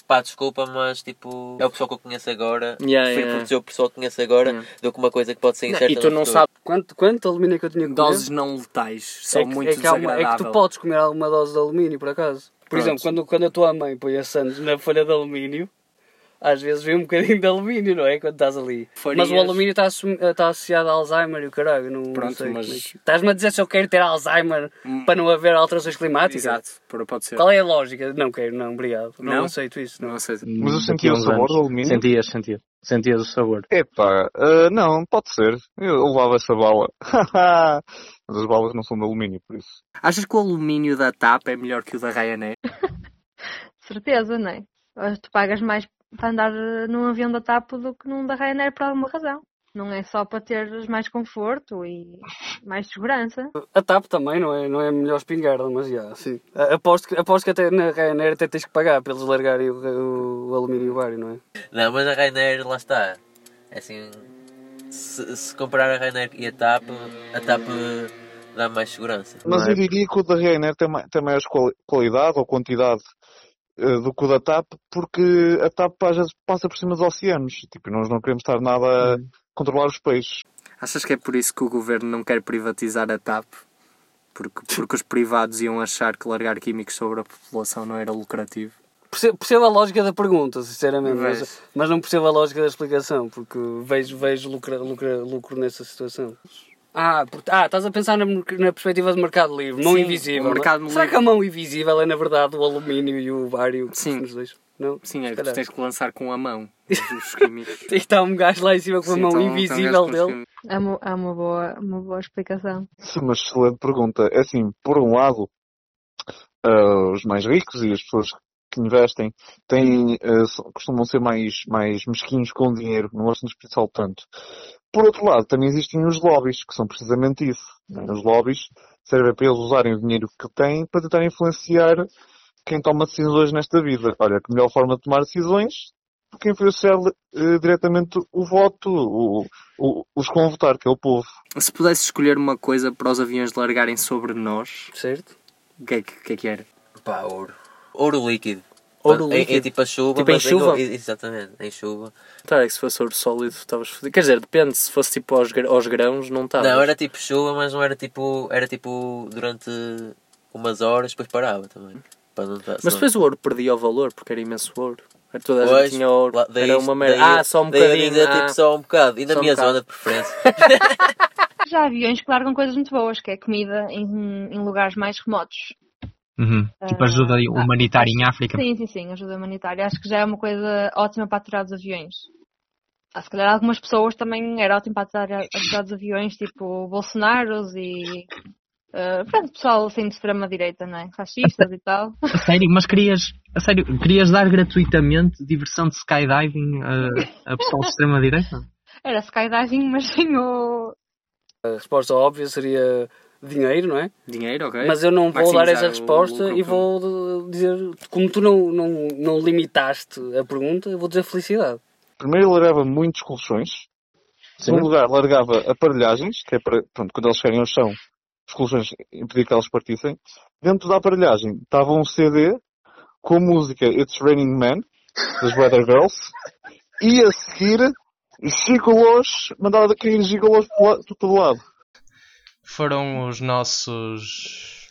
Pá, desculpa, mas tipo, é o pessoal que eu conheço agora. Yeah, Prefiro yeah. proteger o pessoal que conheço agora do que uma coisa que pode ser incerta e tu no não futuro. sabes quanto, quanto alumínio é que eu tinha que comer? Doses não letais, são é que, muito é que, uma- é que tu podes comer alguma dose de alumínio, por acaso. Por Pronto. exemplo, quando, quando a tua mãe põe a sandes na folha de alumínio, às vezes vem um bocadinho de alumínio, não é? Quando estás ali. Farias- Mas o alumínio está assu- está associado a Alzheimer e o caralho. Não, não Pronto, sei mas- é Estás-me a dizer se eu quero ter Alzheimer para não haver alterações climáticas? Exato, pode ser. Qual é a lógica? Não quero, não, obrigado. Não, Não? aceito isso. Não, aceito. Mas eu sentia o sabor do alumínio? Sentias, sentias. Sentias o sabor. Epá, ah, não, pode ser. Eu levava essa bala. Mas as balas não são de alumínio, por isso. Achas que o alumínio da TAP é melhor que o da Ryanair? Certeza, não é? Tu pagas mais para andar num avião da TAP do que num da Ryanair por alguma razão. Não é só para teres mais conforto e mais segurança. A TAP também não é, não é a melhor espingarda, mas já, sim. Aposto que, aposto que até na Ryanair até tens que pagar para eles largarem o, o alumínio bário, não é? Não, mas a Rainer, lá está. É assim, se, se comparar a Rainer e a TAP, a TAP dá mais segurança. Mas eu diria que o da Ryanair tem, tem maior quali- qualidade ou quantidade do que o da TAP, porque a TAP às vezes passa por cima dos oceanos. Tipo, nós não queremos estar nada a controlar os peixes. Achas que é por isso que o governo não quer privatizar a TAP? Porque, porque os privados iam achar que largar químicos sobre a população não era lucrativo? Percebo, percebo a lógica da pergunta, sinceramente, mas, mas não percebo a lógica da explicação, porque vejo, vejo lucro, lucro, lucro nessa situação. Ah, por- ah, estás a pensar na, na perspectiva de mercado livre, mão Sim, invisível. não é? mercado Será livre- que a mão invisível é na verdade o alumínio e o bário? Sim. Os dois? Não? Sim, é que tu tens que lançar com a mão os químicos. Tem que estar um gajo lá em cima com a Sim, mão então- então invisível dele. É uma, é uma, boa, uma boa explicação. Sim, mas excelente pergunta. É assim, por um lado, ah, os mais ricos e as pessoas que investem têm, so- costumam ser mais, mais mesquinhos com o dinheiro, não gostam de desperdiçá-lo tanto. Por outro lado, também existem os lobbies, que são precisamente isso. né? Os lobbies servem para eles usarem o dinheiro que têm para tentar influenciar quem toma decisões nesta vida. Olha, que melhor forma de tomar decisões do que influenciar eh, diretamente o voto, o- o- os que vão votar, que é o povo. Se pudesse escolher uma coisa para os aviões largarem sobre nós, certo? o que é que, o que, é que era? Pá, ouro. Ouro líquido. Ouro É- É, líquido? tipo a chuva, Tipo em em- chuva? exatamente, em chuva. Tá, é que se fosse ouro sólido estavas fodido. Quer dizer, depende, se fosse tipo aos, aos grãos, não estava. Não, era tipo chuva, mas não era tipo. Era tipo durante umas horas, depois parava também. Para não estar- Mas depois o ouro perdia o valor, porque era imenso ouro. Era Toda a gente tinha ouro. lá- daí- era uma merda. daí- ah, só um daí bocadinho. dizer, ah. tipo, só um bocado. E na um minha bocado. zona de preferência. Já há aviões que largam coisas muito boas, que é comida em, em lugares mais remotos. Uhum. Tipo ajuda Ah, humanitária em acho- África. Sim, sim, sim, ajuda humanitária. Acho que já é uma coisa ótima para atirar dos aviões. Ah, se calhar algumas pessoas também era ótimo para atirar, atirar dos aviões, tipo Bolsonaros e. ah, pronto, pessoal assim de extrema-direita, não é? Fascistas e tal. A sério, mas querias, a sério, querias dar gratuitamente diversão de skydiving a, a pessoal de extrema-direita? Era skydiving, mas sem o. A resposta óbvia seria dinheiro, não é? Dinheiro, ok. Mas eu não vou dar essa o resposta e vou dizer, como tu não, não, não limitaste a pergunta, eu vou dizer felicidade. Primeiro largava muitos colchões. Em segundo lugar, largava aparelhagens, que é para, pronto, quando eles chegarem ao chão, os colchões impedir que elas partissem. Dentro da aparelhagem estava um CD com música It's Raining Men, das Weather Girls. E a seguir, gigolós, mandava cair la- por todo lado. Foram os nossos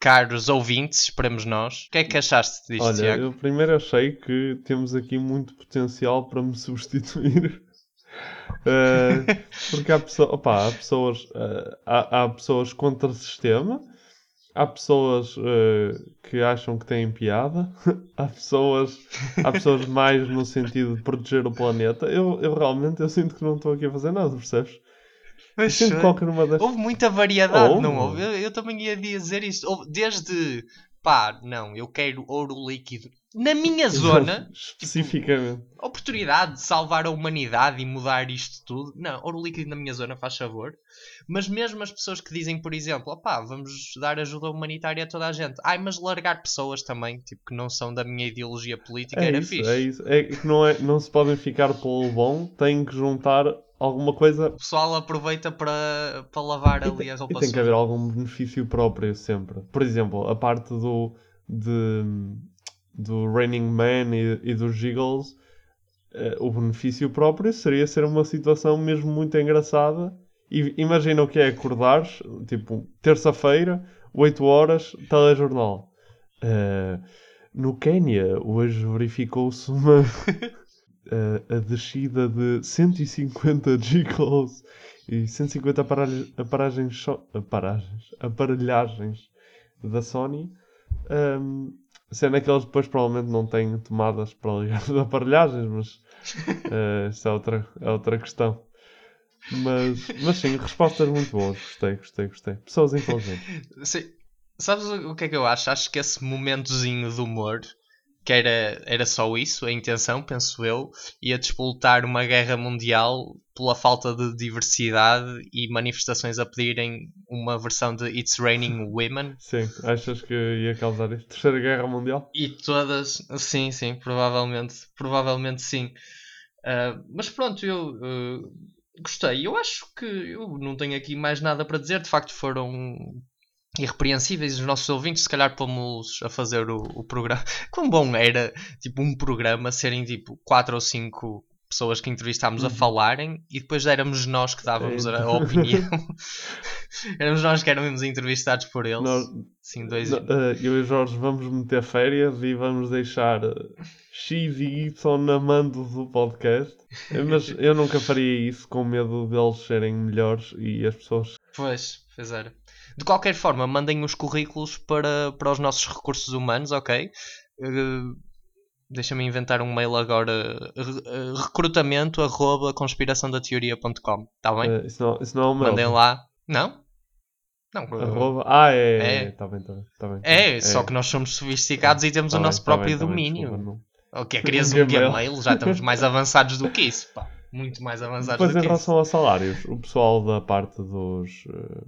caros ouvintes, esperemos nós. O que é que achaste disto, Olha, Tiago? eu primeiro achei que temos aqui muito potencial para me substituir. Eh, porque há, pessoa, opá, há pessoas eh, há, há pessoas contra o sistema, há pessoas eh, que acham que têm piada, há pessoas, há pessoas mais no sentido de proteger o planeta. Eu, eu realmente eu sinto que não estou aqui a fazer nada, percebes? Mas, qualquer uma das... Houve muita variedade, Houve. não houve? Eu, eu também ia dizer isto. Houve desde, pá, não, eu quero ouro líquido. Na minha zona, Especificamente. oportunidade de salvar a humanidade e mudar isto tudo. Não, ouro líquido na minha zona, faz favor. Mas mesmo as pessoas que dizem, por exemplo, opá, vamos dar ajuda humanitária a toda a gente. Ai, mas largar pessoas também, tipo, que não são da minha ideologia política, É era isso, fixe. é isso. É que não, é, não se podem ficar pelo bom, têm que juntar alguma coisa O pessoal aproveita para, para lavar ali a e roupa tem que haver algum benefício próprio sempre. Por exemplo, a parte do, de, do Raining Man e, e dos Giggles, eh, o benefício próprio seria ser uma situação mesmo muito engraçada. E imagina o que é acordares, tipo, terça-feira, 8 horas, telejornal. Eh, no Quénia, hoje verificou-se uma a, a descida de 150 giggles e 150 aparelhos, aparagens, aparagens, aparelhagens da Sony. Um, sendo que eles depois provavelmente não têm tomadas para ligar as aparelhagens, mas eh, isso é outra, é outra questão. Mas, mas sim, respostas muito boas. Gostei, gostei, gostei. Pessoas inteligentes. Sim. Sabes o o que é que eu acho? Acho que esse momentozinho de humor, que era, era só isso, a intenção, penso eu, ia despoltar uma guerra mundial pela falta de diversidade e manifestações a pedirem uma versão de It's Raining Women. Sim, achas que ia causar isso? Terceira Guerra Mundial? E todas, sim, sim, provavelmente, provavelmente sim. Ah, mas pronto, eu ah, gostei. Eu acho que eu não tenho aqui mais nada para dizer. De facto, foram irrepreensíveis os nossos ouvintes. Se calhar pomos a fazer o, o programa. Quão bom era, tipo, um programa serem tipo quatro ou cinco pessoas que entrevistámos a Uhum. falarem e depois éramos nós que dávamos a, a opinião. éramos nós que éramos entrevistados por eles. Nós- Sim, dois. Não, eh, eu e Jorge vamos meter férias e vamos deixar eh, X e Y na mando do podcast. Eh, Mas eu nunca faria isso com medo deles serem melhores e as pessoas. Pois, pois era. De qualquer forma, mandem os currículos para, para os nossos recursos humanos, ok? Uh, Deixa-me inventar um mail agora. Uh, recrutamento arroba conspiraçãodateoria.com. Está bem? eh, isso, não, isso não é o meu. Mandem lá. Não? Não. uh, Arroba- Ah, é. É. É, tá bem, tá bem. Tá bem, É, bem. só que nós somos sofisticados e temos Tá o bem, nosso tá próprio bem, tá bem, domínio. desculpa, não. Ok, crias Um um Gmail. Já estamos mais avançados do que isso. Pá. Muito mais avançados Depois, do em que isso. relação aos salários, o pessoal da parte dos. eh,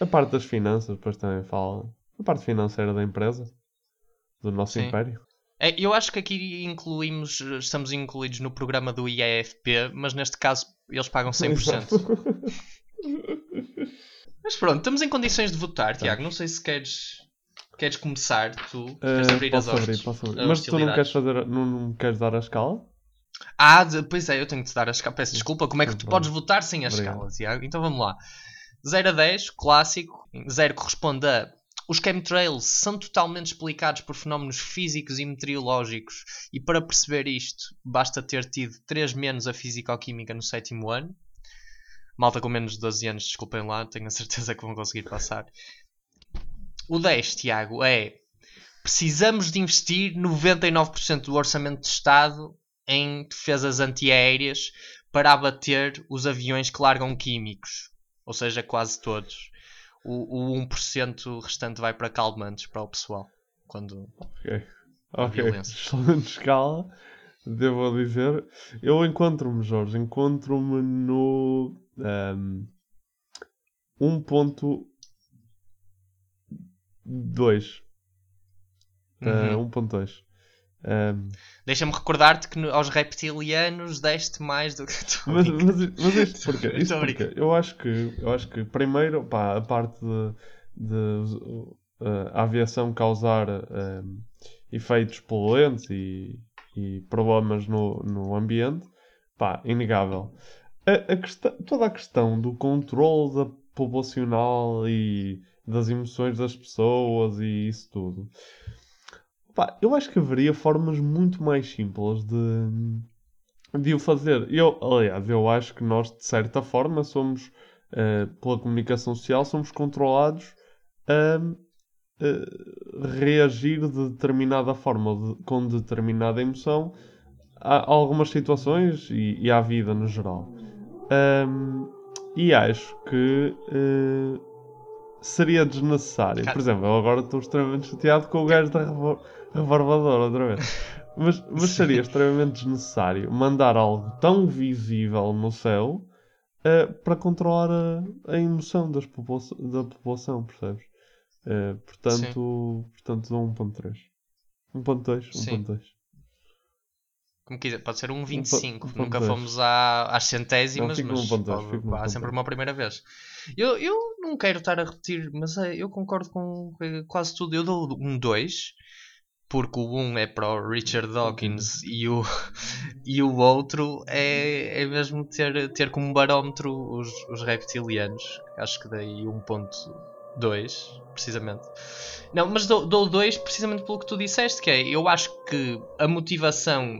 a parte das finanças, depois também fala. A parte financeira da empresa, do nosso Sim. império. É, eu acho que aqui incluímos, estamos incluídos no programa do IAFP, mas neste caso eles pagam 100%. mas pronto, estamos em condições de votar, Tiago. Não sei se queres, queres começar, tu queres Eh, abrir as posso abrir, hostes, posso abrir. as Mas tu não queres fazer. Não, não queres dar a escala? Ah, de- pois é, eu tenho que te dar a escala. Peço desculpa, como é que tu podes votar sem a Obrigado. escala, Tiago? Então vamos lá. 0 a 10, clássico. 0 corresponde a. Os chemtrails são totalmente explicados por fenómenos físicos e meteorológicos, e para perceber isto, basta ter tido 3 menos a físico-química no sétimo ano. Malta com menos de 12 anos, desculpem lá, tenho a certeza que vão conseguir passar. O 10, Tiago, é precisamos de investir 99% do orçamento de Estado em defesas antiaéreas para abater os aviões que largam químicos. Ou seja, quase todos. O, o 1% restante vai para calmantes para o pessoal. Quando Ok. Ok. Excelente escala. Devo dizer. Eu encontro-me, Jorge, encontro-me no. ehm, 1.2. Eh, Uhum. 1.2. Ehm, Deixa-me recordar-te que aos reptilianos deste mais do que tu. mas, mas, mas isto porquê? Isto porquê? Eu acho que, eu acho que primeiro, pá, a parte de, de, uh, a aviação causar um, efeitos poluentes e, e problemas no, no ambiente, pá, inegável. A, a questão, toda a questão do controle da populacional e das emoções das pessoas e isso tudo. Pá, eu acho que haveria formas muito mais simples de, de o fazer. Eu, aliás, eu acho que nós, de certa forma, somos, eh, pela comunicação social, somos controlados a eh, reagir de determinada forma, de- com determinada emoção, a, algumas situações e, e à vida no geral. Ahm, e acho que eh, seria desnecessário. Por exemplo, eu agora estou extremamente chateado com o gajo da revo- rebarbadora outra vez. Mas, mas seria extremamente desnecessário mandar algo tão visível no céu eh, para controlar a, a emoção das popula- da população, percebes? Eh, portanto, portanto, dou 1.3. 1.2, Sim. 1.2. Como quiser, pode ser um Um 25. po- um Nunca ponto dois. fomos à, às centésimas, Não, mas num ponto dois, pode- fico num há sempre uma primeira vez. Eu, eu não quero estar a repetir, mas é, eu concordo com eh, quase tudo. Eu dou um 2, porque o 1 é para o Richard Dawkins e o, e o outro é, é mesmo ter, ter como barómetro os, os reptilianos. Acho que dei 1.2, precisamente. Não, mas dou, dou 2 precisamente pelo que tu disseste, que é, eu acho que a motivação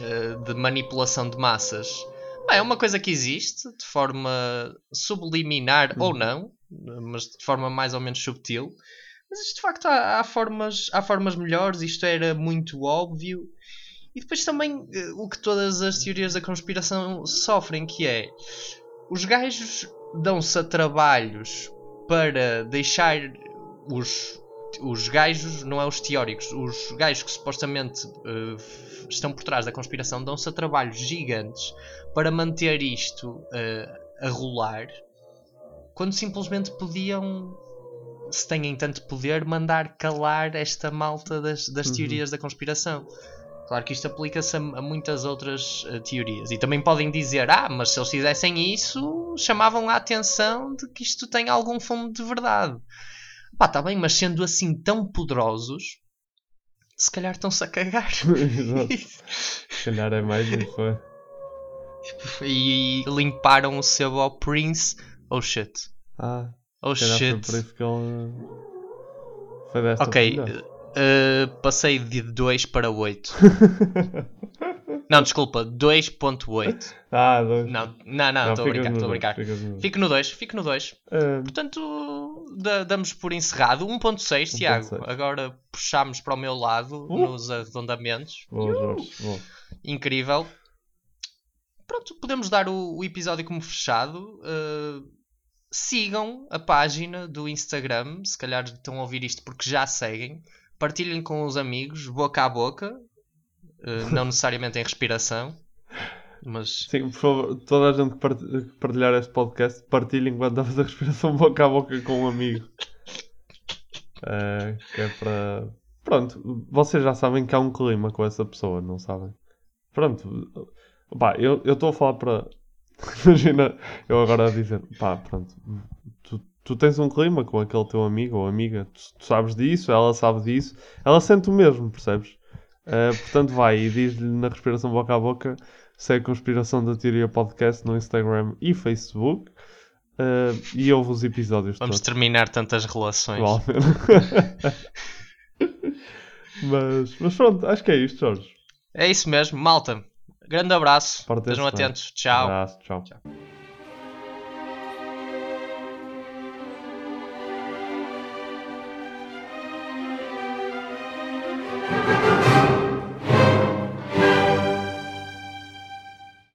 eh, de manipulação de massas bem, é uma coisa que existe de forma subliminar ou não, mas de forma mais ou menos subtil. Mas isto de facto há, há formas, há formas melhores, isto era muito óbvio. E depois também eh, o que todas as teorias da conspiração sofrem, que é os gajos dão-se a trabalhos para deixar os, os gajos, não é os teóricos, os gajos que supostamente f- estão por trás da conspiração dão-se a trabalhos gigantes para manter isto eh, a rolar, quando simplesmente podiam, se têm tanto poder, mandar calar esta malta das, das Uhum. teorias da conspiração. Claro que isto aplica-se a, a muitas outras eh, teorias. E também podem dizer: ah, mas se eles fizessem isso, chamavam a atenção de que isto tem algum fundo de verdade. Pá, tá bem, mas sendo assim tão poderosos, se calhar estão-se a cagar. Exato. Se calhar é mais que foi. e limparam o sebo ao Prince. Oh shit. Ah, Oh calhar foi shit. por isso que ele foi desta Ok, eh, passei de 2 para 8. não, desculpa, 2.8. Ah, dois. Não, não, não, estou a brincar, estou a brincar. Fico no 2, fico no 2. Eh, Portanto, da- damos por encerrado 1.6, Tiago. 1.6. Agora puxámos para o meu lado Uh. nos arredondamentos. Boa, Jorge. Boa. Incrível. Pronto, podemos dar o, o episódio como fechado. Uh, sigam a página do Instagram. Se calhar estão a ouvir isto porque já seguem. Partilhem com os amigos, boca a boca. Uh, não necessariamente em respiração. Mas Sim, por favor, toda a gente que part- que partilhar este podcast, partilhe enquanto está a fazer respiração boca a boca com um amigo. Eh, que é para. Pronto, vocês já sabem que há um clima com essa pessoa, não sabem? Pronto, pá, eu estou a falar para. Imagina eu agora a dizer, pá, pronto, tu, tu tens um clima com aquele teu amigo ou amiga, tu, tu sabes disso, ela sabe disso, ela sente o mesmo, percebes? Eh, portanto, vai e diz-lhe na respiração boca a boca se é a conspiração da teoria podcast no Instagram e Facebook eh, e ouve os episódios vamos todos. terminar tantas relações. Mas, mas pronto, acho que é isto, Jorge. É isso mesmo, malta. Grande abraço. Estejam atentos. Tchau. Abraço, tchau. Tchau.